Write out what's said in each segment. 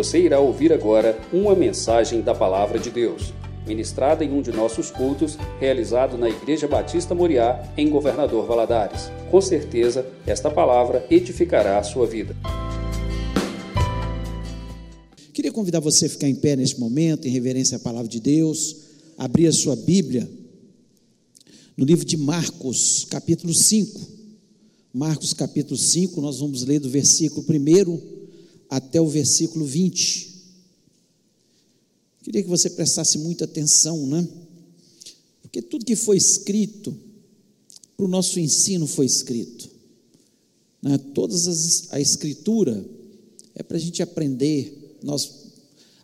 Você irá ouvir agora uma mensagem da Palavra de Deus, ministrada em um de nossos cultos, realizado na Igreja Batista Moriá, em Governador Valadares. Com certeza, esta palavra edificará a sua vida. Queria convidar você a ficar em pé neste momento, em reverência à palavra de Deus, abrir a sua Bíblia no livro de Marcos, capítulo 5. Marcos, capítulo 5, nós vamos ler do versículo 1 até o versículo 20. Queria que você prestasse muita atenção, né? Porque tudo que foi escrito, para o nosso ensino foi escrito. Né? Toda a escritura é para a gente aprender, nós,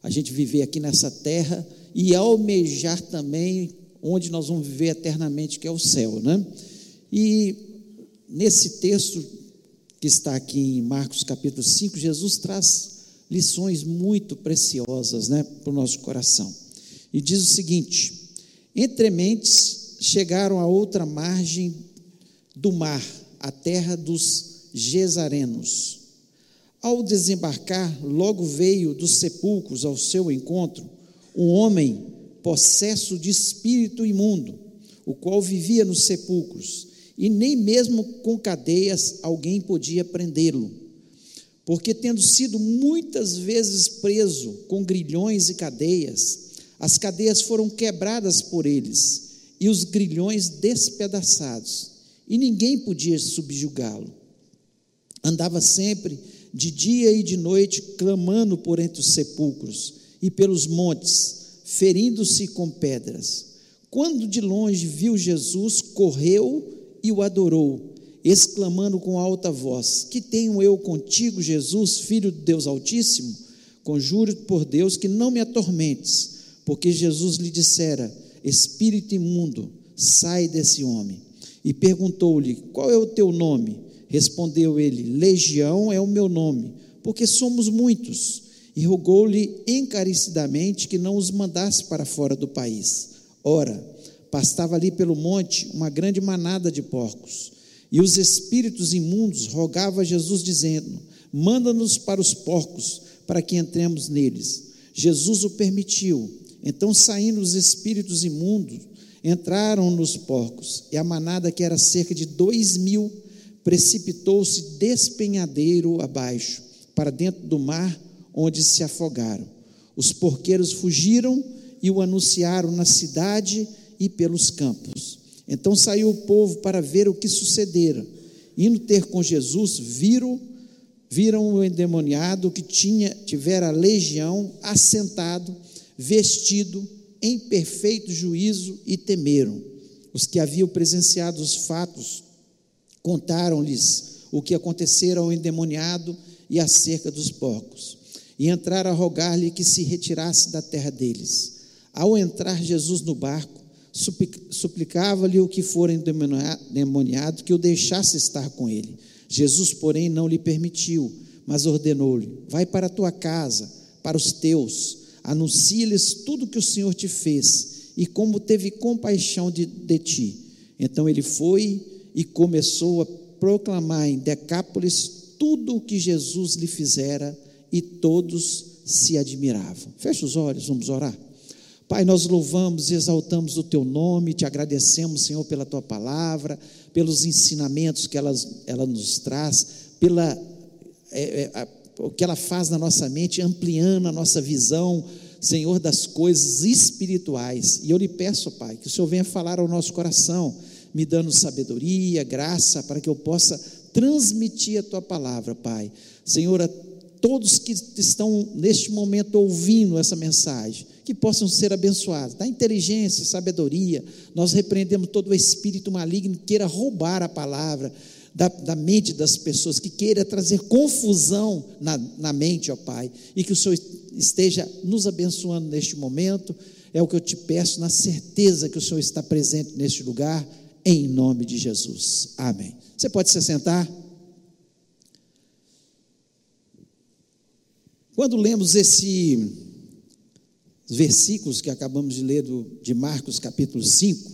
a gente viver aqui nessa terra e almejar também onde nós vamos viver eternamente, que é o céu, né? E nesse texto que está aqui em Marcos capítulo 5, Jesus traz lições muito preciosas, né, para o nosso coração. E diz o seguinte: Entre mentes chegaram a outra margem do mar, a terra dos Gesarenos. Ao desembarcar, logo veio dos sepulcros ao seu encontro um homem possesso de espírito imundo, o qual vivia nos sepulcros, e nem mesmo com cadeias alguém podia prendê-lo, porque tendo sido muitas vezes preso com grilhões e cadeias, as cadeias foram quebradas por eles e os grilhões despedaçados, e ninguém podia subjugá-lo. Andava sempre de dia e de noite clamando por entre os sepulcros e pelos montes, ferindo-se com pedras. Quando de longe viu Jesus, correu e o adorou, exclamando com alta voz: Que tenho eu contigo, Jesus, filho de Deus Altíssimo? Conjuro por Deus que não me atormentes, porque Jesus lhe dissera: Espírito imundo, sai desse homem. E perguntou-lhe: Qual é o teu nome? Respondeu ele: Legião é o meu nome, porque somos muitos e rogou-lhe encarecidamente que não os mandasse para fora do país. Ora, pastava ali pelo monte uma grande manada de porcos, e os espíritos imundos rogavam a Jesus, dizendo: Manda-nos para os porcos, para que entremos neles. Jesus o permitiu. Então, saindo os espíritos imundos, entraram nos porcos, e a manada, que era cerca de dois mil, precipitou-se despenhadeiro abaixo, para dentro do mar, onde se afogaram. Os porqueiros fugiram e o anunciaram na cidade e pelos campos. Então saiu o povo para ver o que sucedera. Indo ter com Jesus, viram viram o endemoniado que tinha tivera legião assentado, vestido em perfeito juízo e temeram. Os que haviam presenciado os fatos contaram-lhes o que acontecera ao endemoniado e acerca dos porcos e entraram a rogar-lhe que se retirasse da terra deles. Ao entrar Jesus no barco, suplicava-lhe o que for endemoniado que o deixasse estar com ele. Jesus, porém, não lhe permitiu, mas ordenou-lhe: Vai para a tua casa, para os teus, anuncia-lhes tudo que o Senhor te fez e como teve compaixão de, de ti. Então ele foi e começou a proclamar em Decápolis tudo o que Jesus lhe fizera e todos se admiravam. Feche os olhos, vamos orar. Pai, nós louvamos e exaltamos o teu nome, te agradecemos, Senhor, pela tua palavra, pelos ensinamentos que ela, ela nos traz, pela é, é, a, o que ela faz na nossa mente, ampliando a nossa visão, Senhor, das coisas espirituais. E eu lhe peço, Pai, que o Senhor venha falar ao nosso coração, me dando sabedoria, graça, para que eu possa transmitir a tua palavra, Pai. Senhor, a todos que estão neste momento ouvindo essa mensagem, que possam ser abençoados. Da inteligência, sabedoria, nós repreendemos todo o espírito maligno que queira roubar a palavra da, da mente das pessoas, que queira trazer confusão na, na mente, ó Pai, e que o Senhor esteja nos abençoando neste momento. É o que eu te peço, na certeza que o Senhor está presente neste lugar, em nome de Jesus. Amém. Você pode se sentar? Quando lemos esses versículos que acabamos de ler do, de Marcos capítulo 5,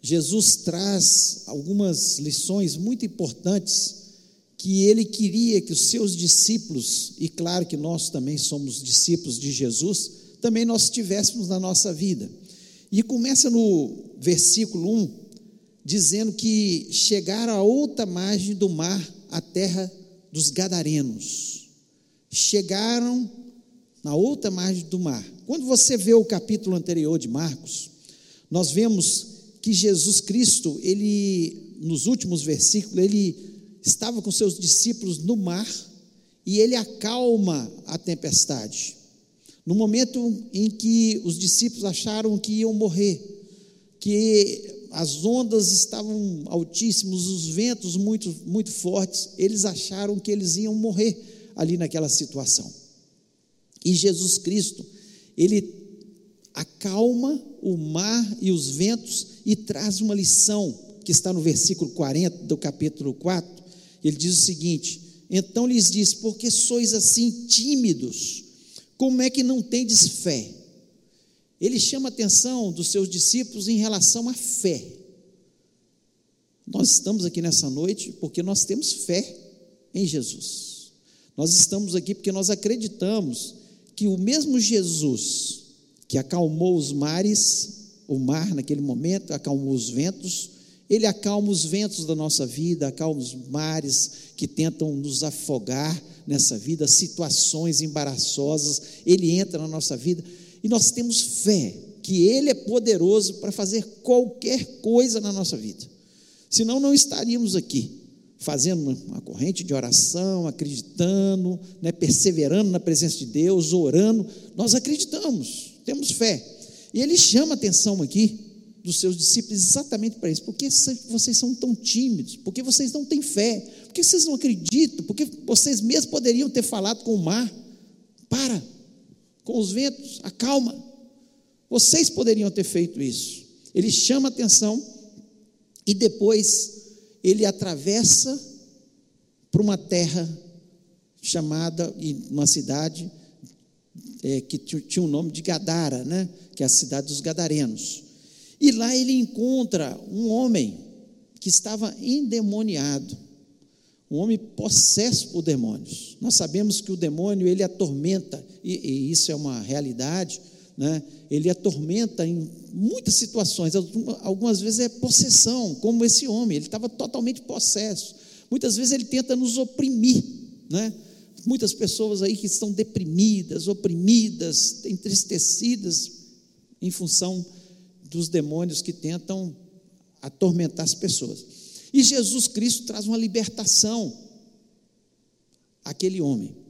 Jesus traz algumas lições muito importantes que ele queria que os seus discípulos, e claro que nós também somos discípulos de Jesus, também nós tivéssemos na nossa vida. E começa no versículo 1, dizendo que chegaram a outra margem do mar, a terra dos Gadarenos. Chegaram na outra margem do mar. Quando você vê o capítulo anterior de Marcos, nós vemos que Jesus Cristo, ele nos últimos versículos, ele estava com seus discípulos no mar e ele acalma a tempestade. No momento em que os discípulos acharam que iam morrer, que as ondas estavam altíssimas, os ventos muito, muito fortes, eles acharam que eles iam morrer ali naquela situação. E Jesus Cristo, ele acalma o mar e os ventos e traz uma lição que está no versículo 40 do capítulo 4. Ele diz o seguinte: Então lhes diz: Porque sois assim tímidos? Como é que não tendes fé? Ele chama a atenção dos seus discípulos em relação à fé. Nós estamos aqui nessa noite porque nós temos fé em Jesus. Nós estamos aqui porque nós acreditamos que o mesmo Jesus que acalmou os mares, o mar naquele momento, acalmou os ventos, ele acalma os ventos da nossa vida, acalma os mares que tentam nos afogar nessa vida, situações embaraçosas, ele entra na nossa vida e nós temos fé que ele é poderoso para fazer qualquer coisa na nossa vida. Senão não estaríamos aqui fazendo uma corrente de oração, acreditando, né, perseverando na presença de Deus, orando. Nós acreditamos, temos fé. E ele chama atenção aqui dos seus discípulos exatamente para isso. Por que vocês são tão tímidos? Por que vocês não têm fé? Por que vocês não acreditam? Porque vocês mesmos poderiam ter falado com o mar: para, com os ventos, acalma. Vocês poderiam ter feito isso. Ele chama atenção e depois ele atravessa para uma terra chamada, uma cidade é, que tinha o nome de Gadara, né? que é a cidade dos Gadarenos. E lá ele encontra um homem que estava endemoniado, um homem possesso por demônios. Nós sabemos que o demônio ele atormenta, e, e isso é uma realidade, né? ele atormenta em muitas situações, algumas vezes é possessão, como esse homem, ele estava totalmente possesso. Muitas vezes ele tenta nos oprimir, né? Muitas pessoas aí que estão deprimidas, oprimidas, entristecidas em função dos demônios que tentam atormentar as pessoas. E Jesus Cristo traz uma libertação àquele homem.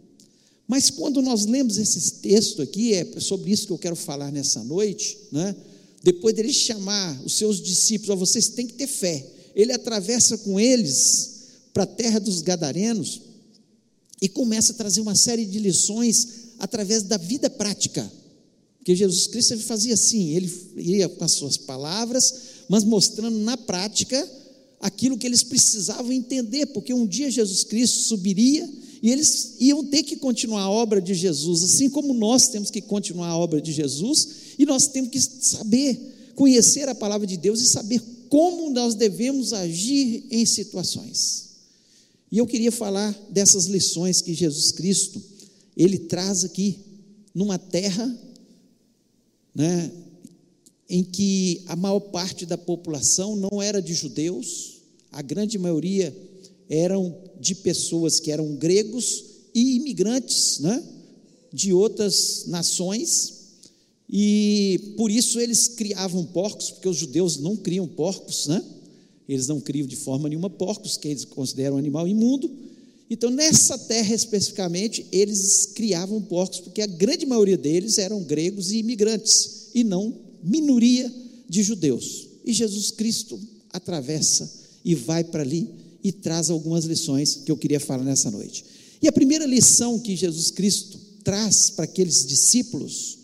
Mas quando nós lemos esse texto aqui, é sobre isso que eu quero falar nessa noite, né? depois dele chamar os seus discípulos, vocês têm que ter fé. Ele atravessa com eles para a terra dos Gadarenos e começa a trazer uma série de lições através da vida prática. Porque Jesus Cristo fazia assim, ele ia com as suas palavras, mas mostrando na prática aquilo que eles precisavam entender, porque um dia Jesus Cristo subiria e eles iam ter que continuar a obra de Jesus, assim como nós temos que continuar a obra de Jesus, e nós temos que saber, conhecer a palavra de Deus e saber como nós devemos agir em situações. E eu queria falar dessas lições que Jesus Cristo, ele traz aqui numa terra né, em que a maior parte da população não era de judeus, a grande maioria eram de pessoas que eram gregos e imigrantes né, de outras nações, e por isso eles criavam porcos, porque os judeus não criam porcos, né? eles não criam de forma nenhuma porcos, que eles consideram um animal imundo, então, nessa terra especificamente, eles criavam porcos, porque a grande maioria deles eram gregos e imigrantes, e não minoria de judeus. E Jesus Cristo atravessa e vai para ali e traz algumas lições que eu queria falar nessa noite. E a primeira lição que Jesus Cristo traz para aqueles discípulos,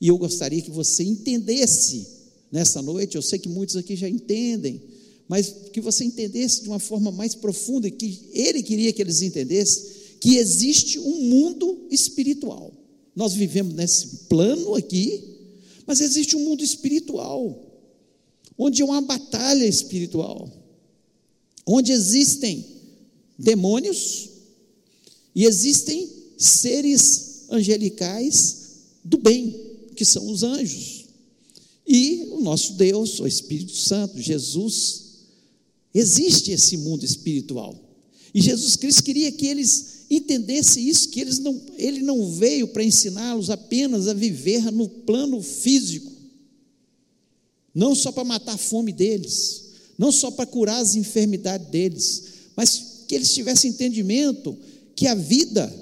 e eu gostaria que você entendesse nessa noite, eu sei que muitos aqui já entendem, mas que você entendesse de uma forma mais profunda, que ele queria que eles entendessem, que existe um mundo espiritual. Nós vivemos nesse plano aqui, mas existe um mundo espiritual, onde é uma batalha espiritual, onde existem demônios e existem seres angelicais do bem, que são os anjos. E o nosso Deus, o Espírito Santo, Jesus, existe esse mundo espiritual. E Jesus Cristo queria que eles entendessem isso, que eles não, ele não veio para ensiná-los apenas a viver no plano físico, não só para matar a fome deles, não só para curar as enfermidades deles, mas que eles tivessem entendimento que a vida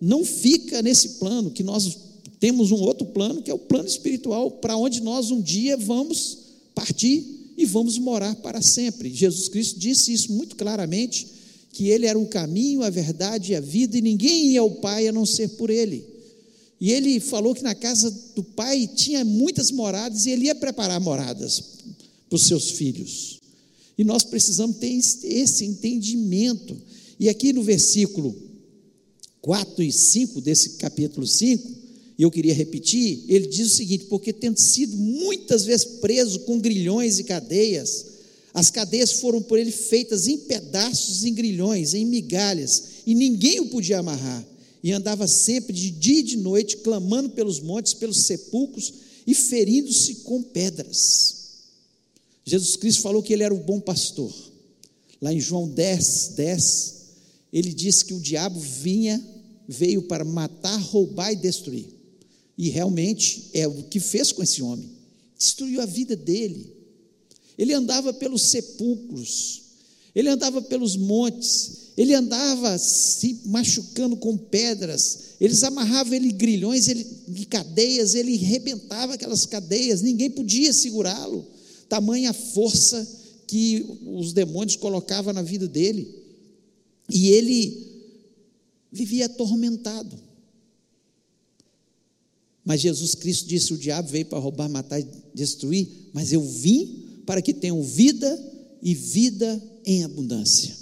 não fica nesse plano, que nós temos um outro plano, que é o plano espiritual, para onde nós um dia vamos partir e vamos morar para sempre. Jesus Cristo disse isso muito claramente, que ele era o caminho, a verdade e a vida, e ninguém ia ao Pai a não ser por ele. E ele falou que na casa do Pai tinha muitas moradas e ele ia preparar moradas para os seus filhos. E nós precisamos ter esse entendimento. E aqui no versículo 4 e 5 desse capítulo 5, e eu queria repetir, ele diz o seguinte: porque tendo sido muitas vezes preso com grilhões e cadeias, as cadeias foram por ele feitas em pedaços, em grilhões, em migalhas, e ninguém o podia amarrar. E andava sempre de dia e de noite, clamando pelos montes, pelos sepulcros e ferindo-se com pedras. Jesus Cristo falou que ele era o bom pastor. Lá em João 10, 10, ele disse que o diabo vinha, veio para matar, roubar e destruir. E realmente é o que fez com esse homem. Destruiu a vida dele. Ele andava pelos sepulcros, ele andava pelos montes, ele andava se machucando com pedras, eles amarravam ele grilhões, ele, cadeias, ele rebentava aquelas cadeias, ninguém podia segurá-lo tamanha força que os demônios colocavam na vida dele. E ele vivia atormentado. Mas Jesus Cristo disse: O diabo veio para roubar, matar e destruir, mas eu vim para que tenham vida e vida em abundância.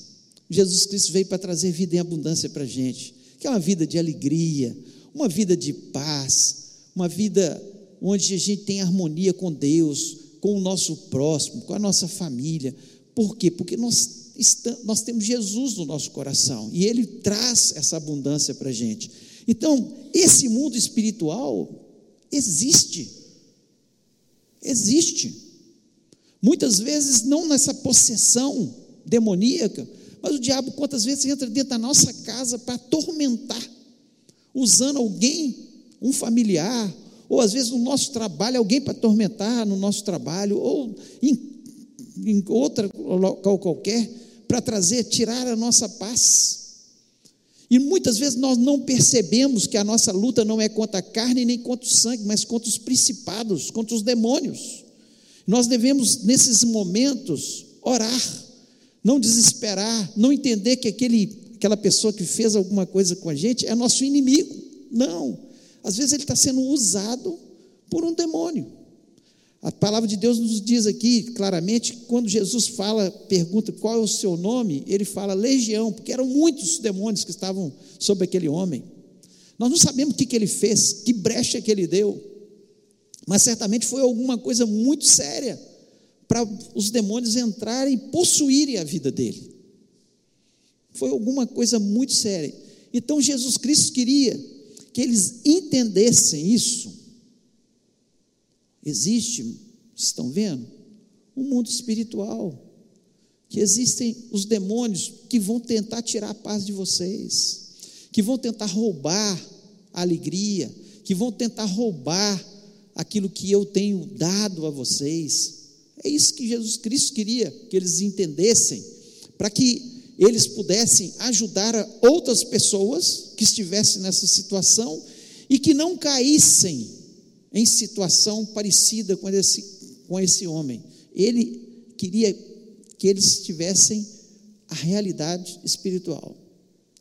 Jesus Cristo veio para trazer vida em abundância para a gente, que é uma vida de alegria, uma vida de paz, uma vida onde a gente tem harmonia com Deus, com o nosso próximo, com a nossa família. Por quê? Porque nós, estamos, nós temos Jesus no nosso coração e Ele traz essa abundância para a gente. Então, esse mundo espiritual existe. Existe. Muitas vezes não nessa possessão demoníaca, mas o diabo quantas vezes entra dentro da nossa casa para atormentar, usando alguém, um familiar, ou às vezes no nosso trabalho, alguém para atormentar no nosso trabalho, ou em, em outra local qualquer, para trazer, tirar a nossa paz. E muitas vezes nós não percebemos que a nossa luta não é contra a carne nem contra o sangue, mas contra os principados, contra os demônios. Nós devemos, nesses momentos, orar, não desesperar, não entender que aquele, aquela pessoa que fez alguma coisa com a gente é nosso inimigo. Não. Às vezes ele está sendo usado por um demônio. A palavra de Deus nos diz aqui claramente, quando Jesus fala, pergunta qual é o seu nome, ele fala legião, porque eram muitos demônios que estavam sobre aquele homem. Nós não sabemos o que, que ele fez, que brecha que ele deu, mas certamente foi alguma coisa muito séria para os demônios entrarem e possuírem a vida dele. Foi alguma coisa muito séria. Então Jesus Cristo queria que eles entendessem isso. Existe, estão vendo? Um mundo espiritual. Que existem os demônios que vão tentar tirar a paz de vocês, que vão tentar roubar a alegria, que vão tentar roubar aquilo que eu tenho dado a vocês. É isso que Jesus Cristo queria que eles entendessem, para que eles pudessem ajudar outras pessoas que estivessem nessa situação e que não caíssem em situação parecida com esse, com esse homem. Ele queria que eles tivessem a realidade espiritual.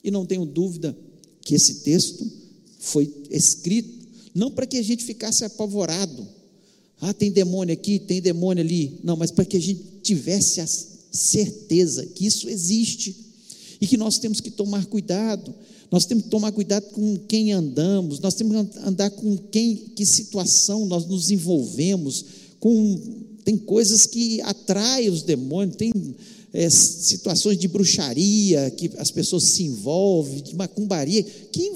E não tenho dúvida que esse texto foi escrito não para que a gente ficasse apavorado. Ah, tem demônio aqui, tem demônio ali. Não, mas para que a gente tivesse a certeza que isso existe e que nós temos que tomar cuidado. Nós temos que tomar cuidado com quem andamos, nós temos que andar com quem, que situação nós nos envolvemos, com tem coisas que atraem os demônios, tem é, situações de bruxaria, que as pessoas se envolvem, de macumbaria, que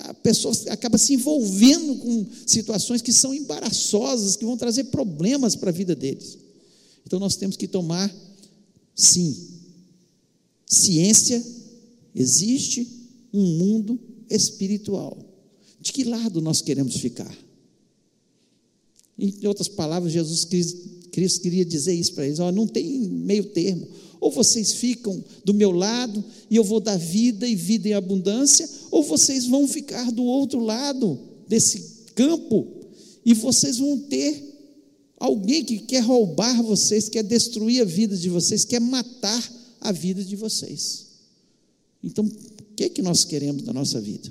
a pessoa acaba se envolvendo com situações que são embaraçosas, que vão trazer problemas para a vida deles. Então nós temos que tomar, sim, ciência, existe um mundo espiritual. De que lado nós queremos ficar? Em outras palavras, Jesus Cristo queria dizer isso para eles: ó, não tem meio termo. Ou vocês ficam do meu lado e eu vou dar vida e vida em abundância, ou vocês vão ficar do outro lado desse campo e vocês vão ter alguém que quer roubar vocês, quer destruir a vida de vocês, quer matar a vida de vocês. Então, o que é que nós queremos da nossa vida?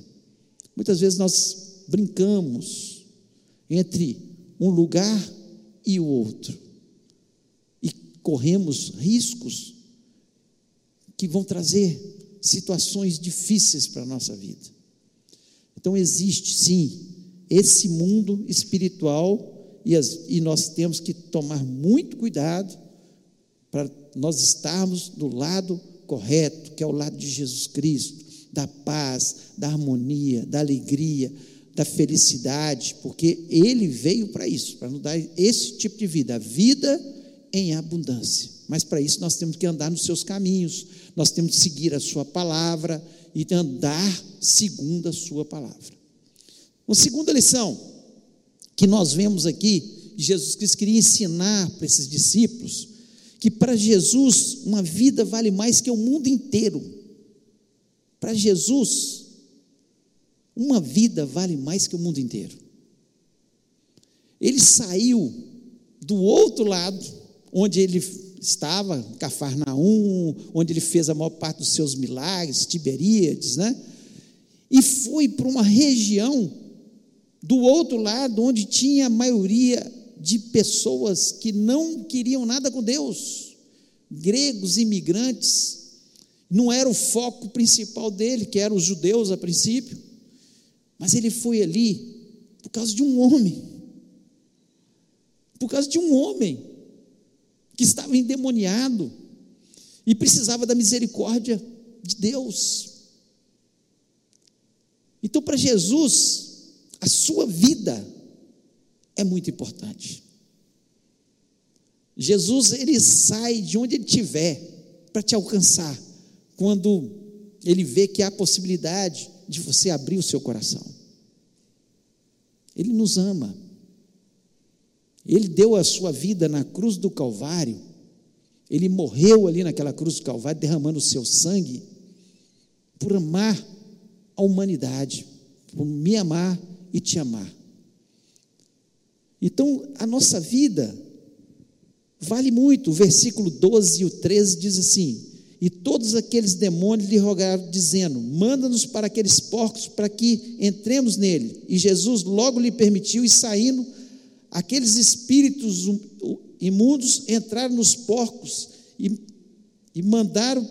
Muitas vezes nós brincamos entre um lugar e o outro e corremos riscos que vão trazer situações difíceis para a nossa vida. Então, existe sim esse mundo espiritual e, as, e nós temos que tomar muito cuidado para nós estarmos do lado correto, que é o lado de Jesus Cristo, da paz, da harmonia, da alegria, da felicidade, porque Ele veio para isso, para nos dar esse tipo de vida, a vida em abundância. Mas para isso nós temos que andar nos seus caminhos, nós temos que seguir a Sua palavra e andar segundo a Sua palavra. Uma segunda lição que nós vemos aqui, Jesus Cristo queria ensinar para esses discípulos, que para Jesus uma vida vale mais que o mundo inteiro. Para Jesus, uma vida vale mais que o mundo inteiro. Ele saiu do outro lado, onde ele estava, Cafarnaum, onde ele fez a maior parte dos seus milagres, Tiberíades, né? E foi para uma região do outro lado, onde tinha a maioria de pessoas que não queriam nada com Deus, gregos, imigrantes, não era o foco principal dele, que eram os judeus a princípio, mas ele foi ali por causa de um homem, por causa de um homem que estava endemoniado e precisava da misericórdia de Deus. Então, para Jesus, a sua vida é muito importante. Jesus, ele sai de onde ele estiver para te alcançar, quando ele vê que há possibilidade de você abrir o seu coração. Ele nos ama. Ele deu a sua vida na cruz do Calvário, ele morreu ali naquela cruz do Calvário, derramando o seu sangue, por amar a humanidade, por me amar e te amar. Então, a nossa vida vale muito. O versículo 12 e o 13 diz assim: E todos aqueles demônios lhe rogaram, dizendo: Manda-nos para aqueles porcos, para que entremos nele. E Jesus logo lhe permitiu, e saindo, aqueles espíritos imundos entraram nos porcos e, e mandaram,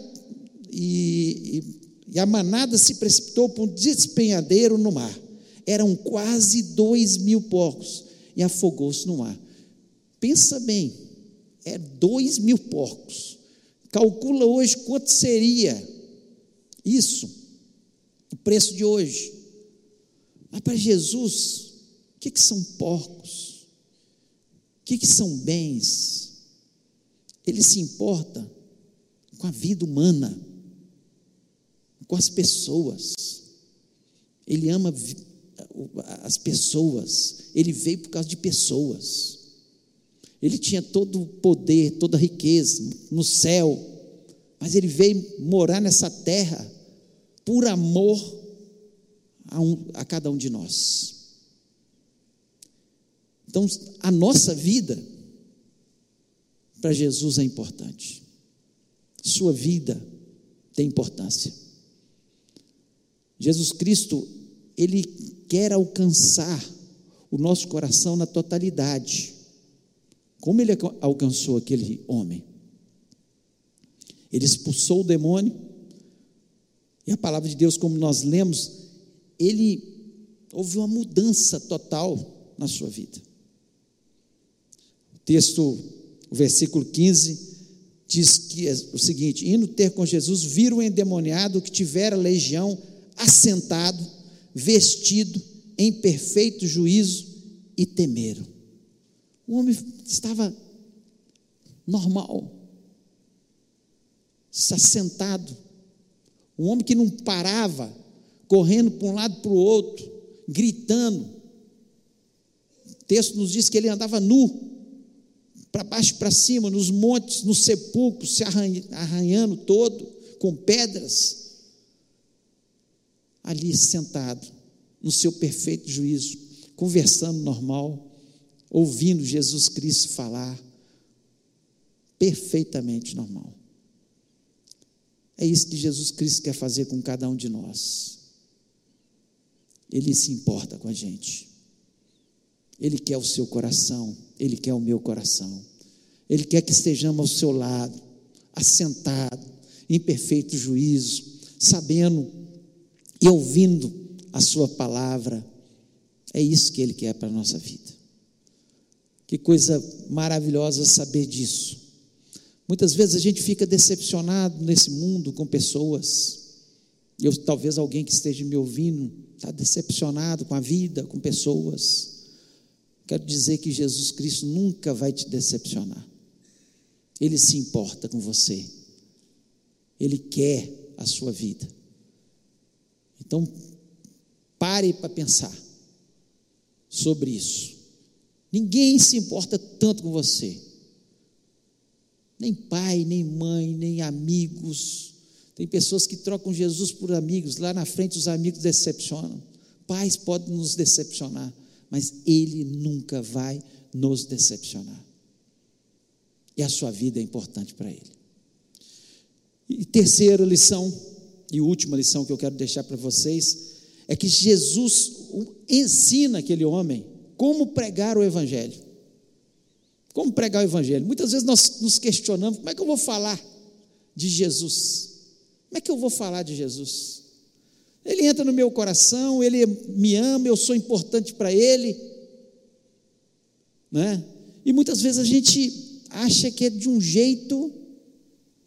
e, e, e a manada se precipitou para um despenhadeiro no mar. Eram quase dois mil porcos e afogou-se no mar. Pensa bem, é dois mil porcos. Calcula hoje quanto seria isso, o preço de hoje. Mas para Jesus, o que, que são porcos? O que, que são bens? Ele se importa com a vida humana, com as pessoas. Ele ama as pessoas. Ele veio por causa de pessoas. Ele tinha todo o poder, toda a riqueza no céu, mas ele veio morar nessa terra por amor a, um, a cada um de nós. Então, a nossa vida para Jesus é importante. Sua vida tem importância. Jesus Cristo, ele quer alcançar o nosso coração na totalidade. Como ele alcançou aquele homem? Ele expulsou o demônio, e a palavra de Deus, como nós lemos, ele houve uma mudança total na sua vida texto, o versículo 15, diz que é o seguinte: indo ter com Jesus, viram o endemoniado que tivera legião assentado, vestido em perfeito juízo e temeram. O homem estava normal, está sentado. Um homem que não parava, correndo para um lado para o outro, gritando. O texto nos diz que ele andava nu, para baixo e para cima, nos montes, nos sepulcros, se arranhando todo, com pedras. Ali sentado, no seu perfeito juízo, conversando normal, ouvindo Jesus Cristo falar, perfeitamente normal. É isso que Jesus Cristo quer fazer com cada um de nós. Ele se importa com a gente. Ele quer o seu coração, ele quer o meu coração. Ele quer que estejamos ao seu lado, assentado, em perfeito juízo, sabendo e ouvindo a sua palavra. É isso que ele quer para a nossa vida. Que coisa maravilhosa saber disso. Muitas vezes a gente fica decepcionado nesse mundo com pessoas. Eu, talvez alguém que esteja me ouvindo está decepcionado com a vida, com pessoas. Quero dizer que Jesus Cristo nunca vai te decepcionar. Ele se importa com você. Ele quer a sua vida. Então, pare para pensar sobre isso. Ninguém se importa tanto com você. Nem pai, nem mãe, nem amigos. Tem pessoas que trocam Jesus por amigos. Lá na frente, os amigos decepcionam. Pais podem nos decepcionar, mas Ele nunca vai nos decepcionar. E a sua vida é importante para Ele. E terceira lição, e última lição que eu quero deixar para vocês, é que Jesus ensina aquele homem como pregar o Evangelho. Como pregar o Evangelho? Muitas vezes nós nos questionamos: como é que eu vou falar de Jesus? Como é que eu vou falar de Jesus? Ele entra no meu coração, ele me ama, eu sou importante para ele. Né? E muitas vezes a gente acha que é de um jeito.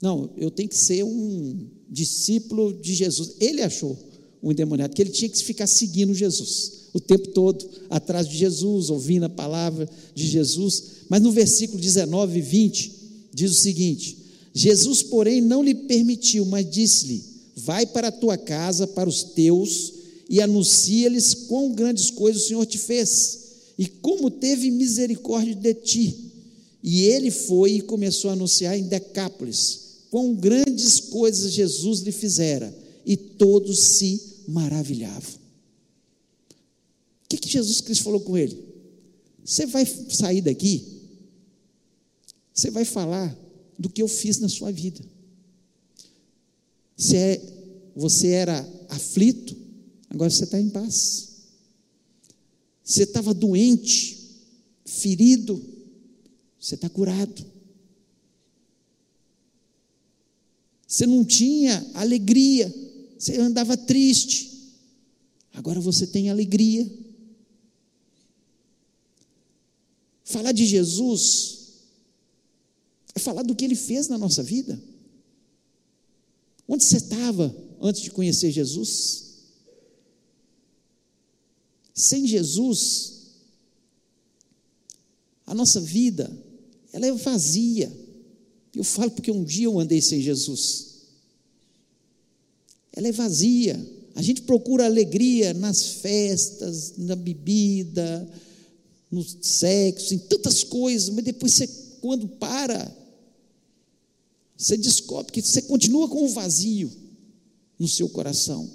Não, eu tenho que ser um discípulo de Jesus. Ele achou, o endemoniado, que ele tinha que ficar seguindo Jesus o tempo todo, atrás de Jesus, ouvindo a palavra de Jesus. Mas no versículo 19 e 20, diz o seguinte: Jesus, porém, não lhe permitiu, mas disse-lhe: Vai para a tua casa, para os teus, e anuncia-lhes quão grandes coisas o Senhor te fez, e como teve misericórdia de ti. E ele foi e começou a anunciar em Decápolis quão grandes coisas Jesus lhe fizera, e todos se maravilhavam. O que, que Jesus Cristo falou com ele? Você vai sair daqui, você vai falar do que eu fiz na sua vida. É, você era aflito, agora você está em paz. Você estava doente, ferido, você está curado. Você não tinha alegria, você andava triste, agora você tem alegria. Falar de Jesus é falar do que ele fez na nossa vida. Onde você estava antes de conhecer Jesus? Sem Jesus, a nossa vida, ela é vazia. Eu falo porque um dia eu andei sem Jesus. Ela é vazia. A gente procura alegria nas festas, na bebida, no sexo, em tantas coisas, mas depois você, quando para, você descobre que você continua com o vazio no seu coração.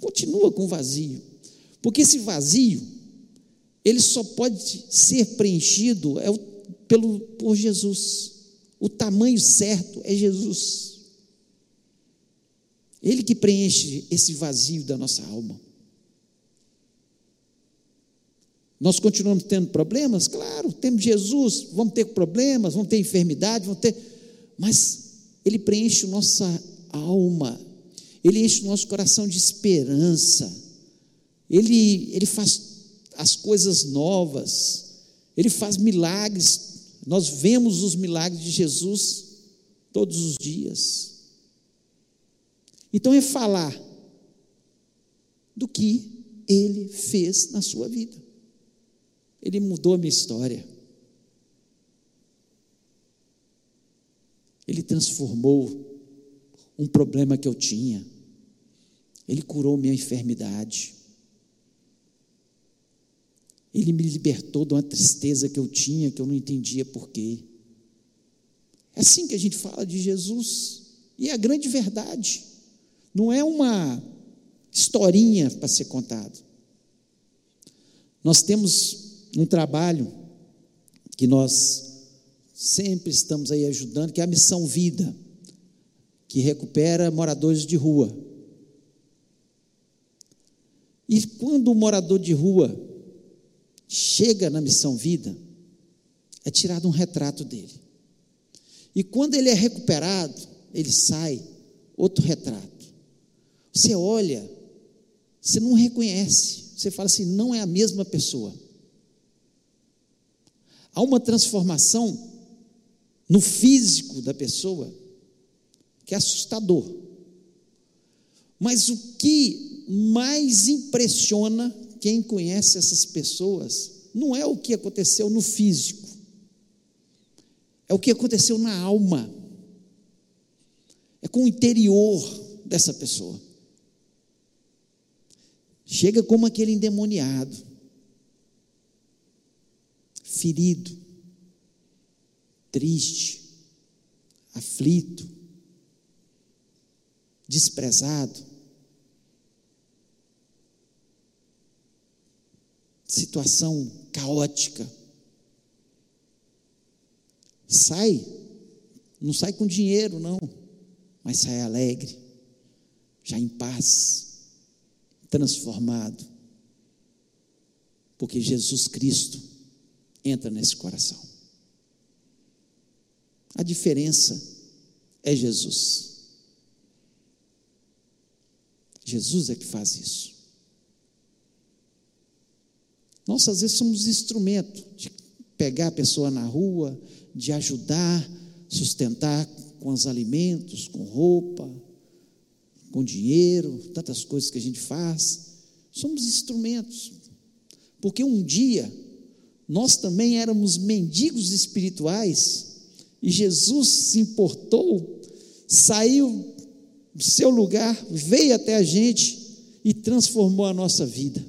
Continua com o vazio. Porque esse vazio, ele só pode ser preenchido é o, pelo, por Jesus. O tamanho certo é Jesus. Ele que preenche esse vazio da nossa alma. Nós continuamos tendo problemas? Claro, temos Jesus, vamos ter problemas, vamos ter enfermidade, vamos ter. Mas Ele preenche nossa alma, Ele enche o nosso coração de esperança, Ele, Ele faz as coisas novas, Ele faz milagres Nós vemos os milagres de Jesus todos os dias. Então é falar do que ele fez na sua vida. Ele mudou a minha história. Ele transformou um problema que eu tinha. Ele curou minha enfermidade. Ele me libertou de uma tristeza que eu tinha, que eu não entendia porquê. É assim que a gente fala de Jesus. E é a grande verdade. Não é uma historinha para ser contado. Nós temos um trabalho que nós sempre estamos aí ajudando, que é a Missão Vida, que recupera moradores de rua. E quando o morador de rua chega na Missão Vida, é tirado um retrato dele. E quando ele é recuperado, ele sai outro retrato. Você olha, você não reconhece, você fala assim, não é a mesma pessoa. Há uma transformação no físico da pessoa, que é assustador. Mas o que mais impressiona quem conhece essas pessoas não é o que aconteceu no físico, é o que aconteceu na alma, é com o interior dessa pessoa. Chega como aquele endemoniado, ferido, triste, aflito, desprezado. Situação caótica. Sai, não sai com dinheiro, não, mas sai alegre, já em paz, transformado, porque Jesus Cristo entra nesse coração. A diferença é Jesus. Jesus é que faz isso. Nós, às vezes, somos instrumento de pegar a pessoa na rua, de ajudar, sustentar com os alimentos, com roupa, com dinheiro, tantas coisas que a gente faz. Somos instrumentos. Porque um dia nós também éramos mendigos espirituais e Jesus se importou, saiu do seu lugar, veio até a gente e transformou a nossa vida.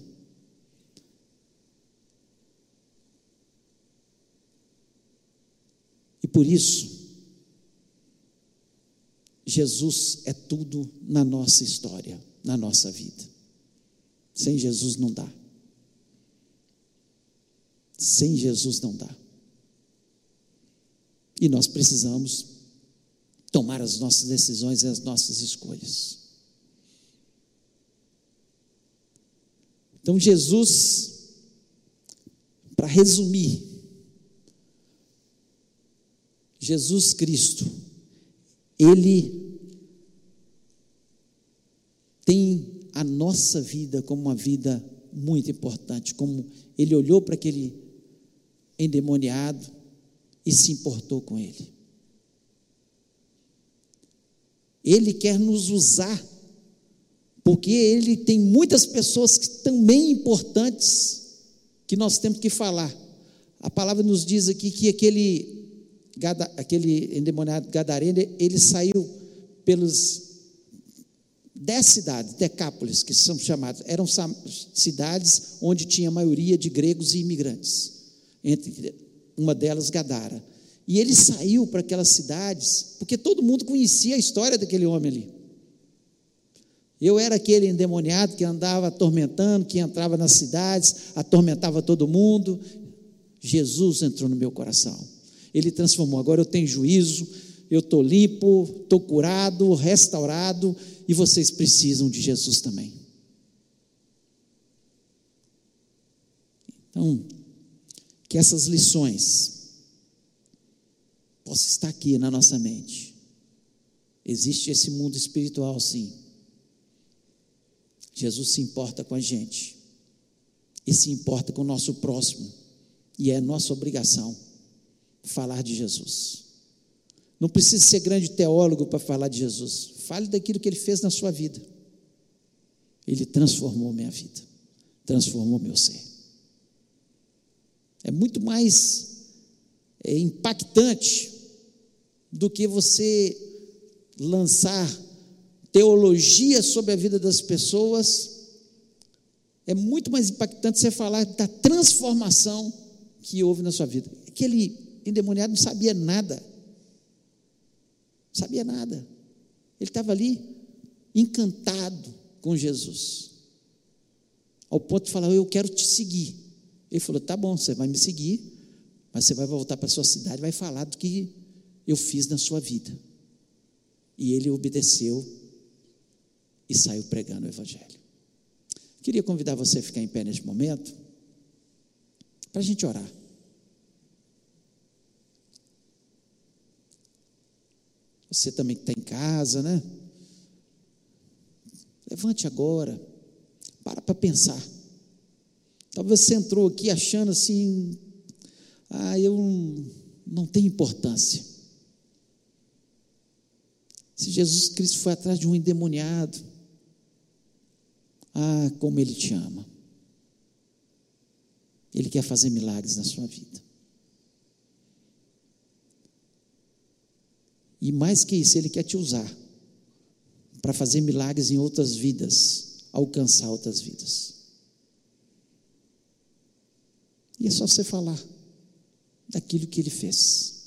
E por isso, Jesus é tudo na nossa história, na nossa vida. Sem Jesus não dá. Sem Jesus não dá. E nós precisamos tomar as nossas decisões e as nossas escolhas. Então, Jesus, para resumir, Jesus Cristo, Ele tem a nossa vida como uma vida muito importante, como Ele olhou para aquele endemoniado, e se importou com ele. Ele quer nos usar, porque ele tem muitas pessoas que também importantes que nós temos que falar. A palavra nos diz aqui que aquele, aquele endemoniado gadareno, ele saiu pelos dez cidades, Decápolis, que são chamadas, eram cidades onde tinha a maioria de gregos e imigrantes. Entre uma delas Gadara. E ele saiu para aquelas cidades, porque todo mundo conhecia a história daquele homem ali. Eu era aquele endemoniado que andava atormentando, que entrava nas cidades, atormentava todo mundo. Jesus entrou no meu coração. Ele transformou. Agora eu tenho juízo, eu estou limpo, estou curado, restaurado, e vocês precisam de Jesus também. Então, que essas lições possam estar aqui na nossa mente. Existe esse mundo espiritual, sim. Jesus se importa com a gente e se importa com o nosso próximo, e é nossa obrigação falar de Jesus. Não precisa ser grande teólogo para falar de Jesus. Fale daquilo que ele fez na sua vida. Ele transformou minha vida, transformou meu ser. É muito mais é, impactante do que você lançar teologia sobre a vida das pessoas. É muito mais impactante você falar da transformação que houve na sua vida. Aquele endemoniado não sabia nada. Não sabia nada. Ele estava ali encantado com Jesus. Ao ponto de falar: Eu quero te seguir. Ele falou: Tá bom, você vai me seguir, mas você vai voltar para sua cidade e vai falar do que eu fiz na sua vida. E ele obedeceu e saiu pregando o Evangelho. Queria convidar você a ficar em pé neste momento, para a gente orar. Você também que está em casa, né? Levante agora, para para pensar. Talvez você entrou aqui achando assim, ah, eu não, tenho importância. Se Jesus Cristo foi atrás de um endemoniado, ah, como Ele te ama. Ele quer fazer milagres na sua vida. E mais que isso, Ele quer te usar para fazer milagres em outras vidas, alcançar outras vidas. E é só você falar daquilo que Ele fez,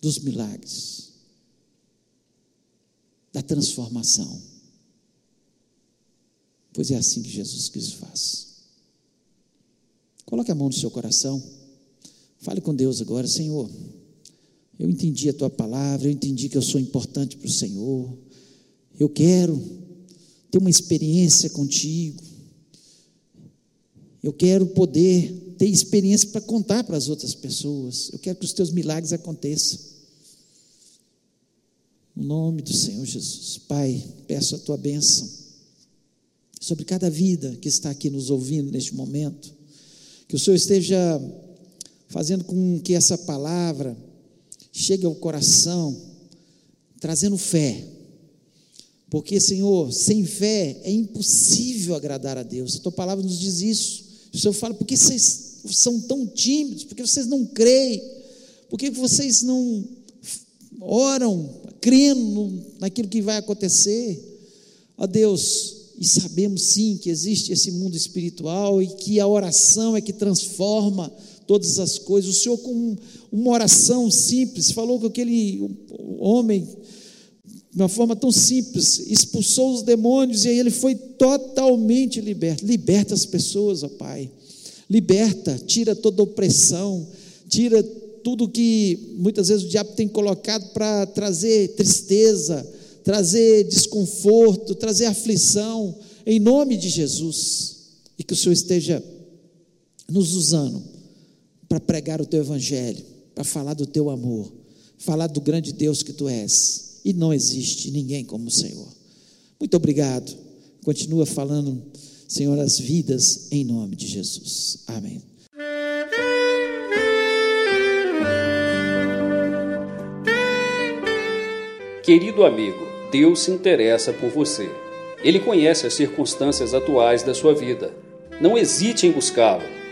dos milagres, da transformação. Pois é assim que Jesus Cristo faz. Coloque a mão no seu coração. Fale com Deus agora, Senhor. Eu entendi a tua palavra, eu entendi que eu sou importante para o Senhor. Eu quero ter uma experiência contigo. Eu quero poder ter experiência para contar para as outras pessoas. Eu quero que os teus milagres aconteçam. No nome do Senhor Jesus. Pai, peço a tua bênção sobre cada vida que está aqui nos ouvindo neste momento. Que o Senhor esteja fazendo com que essa palavra chegue ao coração, trazendo fé. Porque, Senhor, sem fé é impossível agradar a Deus. A tua palavra nos diz isso. O Senhor fala, por que vocês são tão tímidos? Por que vocês não creem? Por que vocês não oram, crendo naquilo que vai acontecer? Ó Deus, e sabemos sim que existe esse mundo espiritual e que a oração é que transforma todas as coisas. O Senhor, com uma oração simples, falou com aquele homem, de uma forma tão simples, expulsou os demônios e aí ele foi totalmente liberto. Liberta as pessoas, ó Pai. Liberta, tira toda opressão, tira tudo que muitas vezes o diabo tem colocado para trazer tristeza, trazer desconforto, trazer aflição, em nome de Jesus. E que o Senhor esteja nos usando para pregar o teu evangelho, para falar do teu amor, falar do grande Deus que tu és. E não existe ninguém como o Senhor. Muito obrigado. Continua falando, Senhor, as vidas em nome de Jesus. Amém. Querido amigo, Deus se interessa por você. Ele conhece as circunstâncias atuais da sua vida. Não hesite em buscá-lo